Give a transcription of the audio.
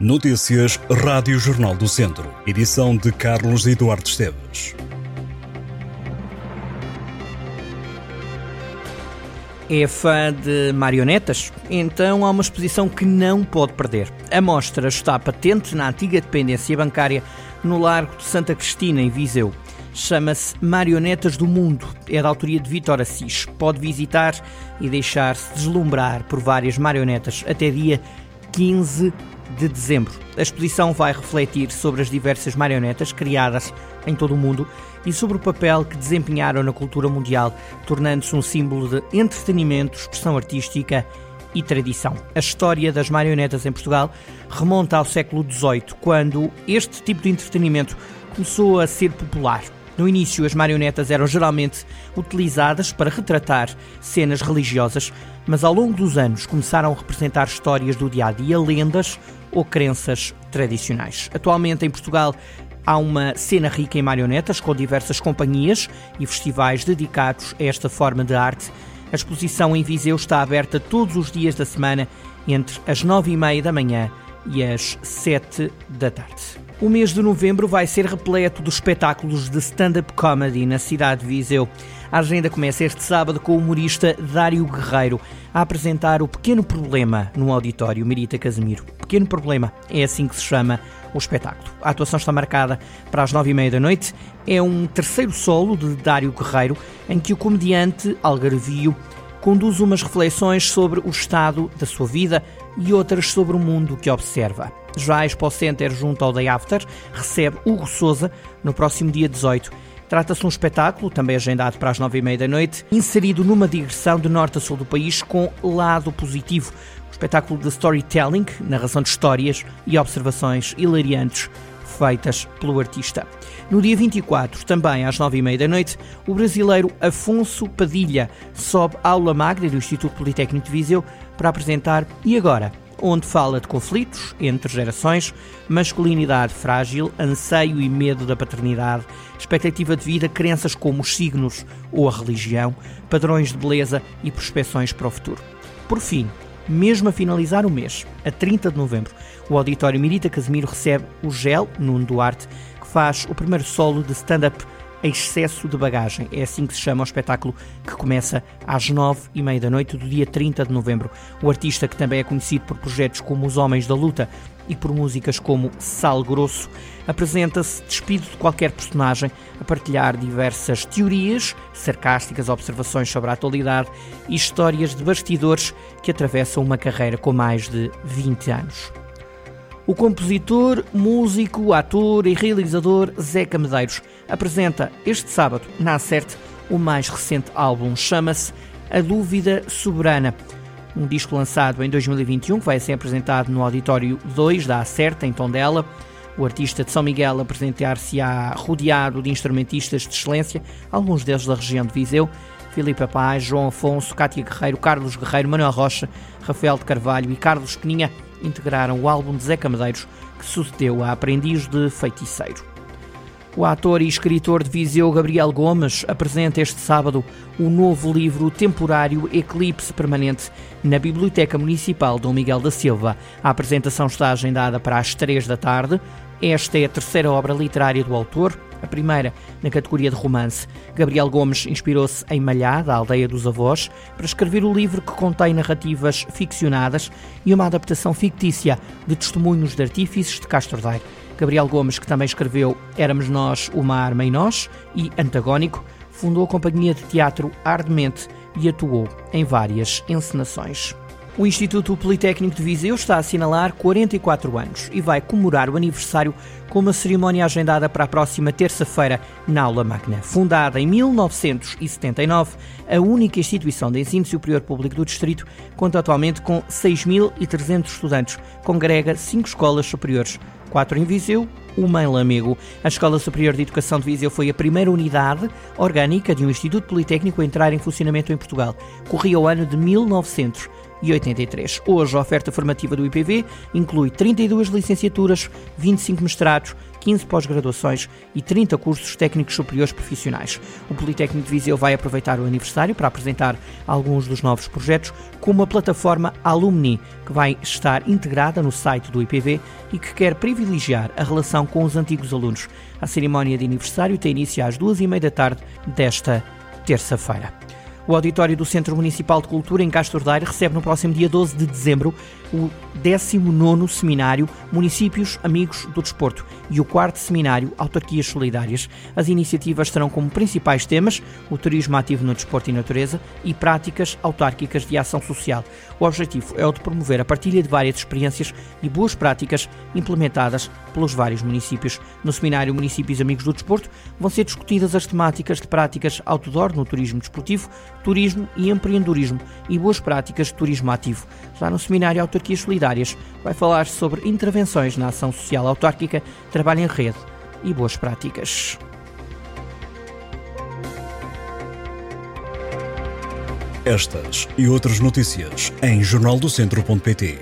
Notícias Rádio Jornal do Centro. Edição de Carlos Eduardo Esteves. É fã de marionetas? Então há uma exposição que não pode perder. A mostra está patente na antiga dependência bancária no Largo de Santa Cristina, em Viseu. Chama-se Marionetas do Mundo. É da autoria de Vítor Assis. Pode visitar e deixar-se deslumbrar por várias marionetas até dia 15 de dezembro. A exposição vai refletir sobre as diversas marionetas criadas em todo o mundo e sobre o papel que desempenharam na cultura mundial, tornando-se um símbolo de entretenimento, expressão artística e tradição. A história das marionetas em Portugal remonta ao século XVIII, quando este tipo de entretenimento começou a ser popular. No início, as marionetas eram geralmente utilizadas para retratar cenas religiosas, mas ao longo dos anos começaram a representar histórias do dia a dia, lendas ou crenças tradicionais. Atualmente em Portugal há uma cena rica em marionetas com diversas companhias e festivais dedicados a esta forma de arte. A exposição em Viseu está aberta todos os dias da semana entre as nove e meia da manhã e as sete da tarde. O mês de novembro vai ser repleto de espetáculos de stand-up comedy na cidade de Viseu. A agenda começa este sábado com o humorista Dário Guerreiro a apresentar o Pequeno Problema no auditório Mirita Casemiro. Pequeno Problema é assim que se chama o espetáculo. A atuação está marcada para as nove e meia da noite. É um terceiro solo de Dário Guerreiro em que o comediante Algarvio conduz umas reflexões sobre o estado da sua vida e outras sobre o mundo que observa. Já a Expo Center, junto ao Day After, recebe Hugo Souza no próximo dia 18. Trata-se de um espetáculo, também agendado para as nove e meia da noite, inserido numa digressão de norte a sul do país com lado positivo. Espetáculo de storytelling, narração de histórias e observações hilariantes feitas pelo artista. No dia 24, também às nove e meia da noite, o brasileiro Afonso Padilha sobe à aula magna do Instituto Politécnico de Viseu para apresentar E Agora? onde fala de conflitos entre gerações, masculinidade frágil, anseio e medo da paternidade, expectativa de vida, crenças como os signos ou a religião, padrões de beleza e prospecções para o futuro. Por fim, mesmo a finalizar o mês, a 30 de novembro, o Auditório Mirita Casemiro recebe o GEL, Nuno Duarte, que faz o primeiro solo de stand-up Excesso de Bagagem. É assim que se chama o espetáculo que começa às nove e meia da noite do dia 30 de novembro. O artista, que também é conhecido por projetos como Os Homens da Luta e por músicas como Sal Grosso, apresenta-se despido de qualquer personagem a partilhar diversas teorias, sarcásticas observações sobre a atualidade e histórias de bastidores que atravessam uma carreira com mais de 20 anos. O compositor, músico, ator e realizador Zeca Medeiros apresenta este sábado na Acerte o mais recente álbum, chama-se A Dúvida Soberana. Um disco lançado em 2021 que vai ser apresentado no Auditório 2 da Acerte, em Tondela. O artista de São Miguel apresentar-se-á rodeado de instrumentistas de excelência, alguns deles da região de Viseu, Filipe Paz, João Afonso, Cátia Guerreiro, Carlos Guerreiro, Manuel Rocha, Rafael de Carvalho e Carlos Peninha integraram o álbum de Zeca Medeiros, que sucedeu a Aprendiz de Feiticeiro. O ator e escritor de Viseu Gabriel Gomes apresenta este sábado o novo livro temporário Eclipse Permanente na Biblioteca Municipal Dom Miguel da Silva. A apresentação está agendada para as três da tarde. Esta é a terceira obra literária do autor, a primeira na categoria de romance. Gabriel Gomes inspirou-se em Malhada, a aldeia dos avós, para escrever o livro que contém narrativas ficcionadas e uma adaptação fictícia de testemunhos de artífices de Castro Daire. Gabriel Gomes, que também escreveu Éramos Nós, Uma Arma e Nós e Antagónico, fundou a companhia de teatro Ardemente e atuou em várias encenações. O Instituto Politécnico de Viseu está a assinalar 44 anos e vai comemorar o aniversário com uma cerimónia agendada para a próxima terça-feira na Aula Magna. Fundada em 1979, a única instituição de ensino superior público do Distrito conta atualmente com 6.300 estudantes, congrega cinco escolas superiores, quatro em Viseu, uma em Lamego. A Escola Superior de Educação de Viseu foi a primeira unidade orgânica de um Instituto Politécnico a entrar em funcionamento em Portugal. Corria o ano de 1900 e 83. Hoje, a oferta formativa do IPV inclui 32 licenciaturas, 25 mestrados, 15 pós-graduações e 30 cursos técnicos superiores profissionais. O Politécnico de Viseu vai aproveitar o aniversário para apresentar alguns dos novos projetos, como a plataforma Alumni, que vai estar integrada no site do IPV e que quer privilegiar a relação com os antigos alunos. A cerimónia de aniversário tem início às duas e meia da tarde desta terça-feira. O auditório do Centro Municipal de Cultura em Castro Daire recebe no próximo dia 12 de dezembro o 19º Seminário Municípios Amigos do Desporto e o 4 Seminário Autarquias Solidárias. As iniciativas terão como principais temas o turismo ativo no desporto e natureza e práticas autárquicas de ação social. O objetivo é o de promover a partilha de várias experiências e boas práticas implementadas pelos vários municípios. No Seminário Municípios Amigos do Desporto vão ser discutidas as temáticas de práticas outdoor no turismo desportivo, turismo e empreendedorismo e boas práticas de turismo ativo. Já no Seminário Autarquias Solidárias vai falar sobre intervenções na ação social autárquica, trabalho em rede e boas práticas. Estas e outras notícias em jornaldocentro.pt.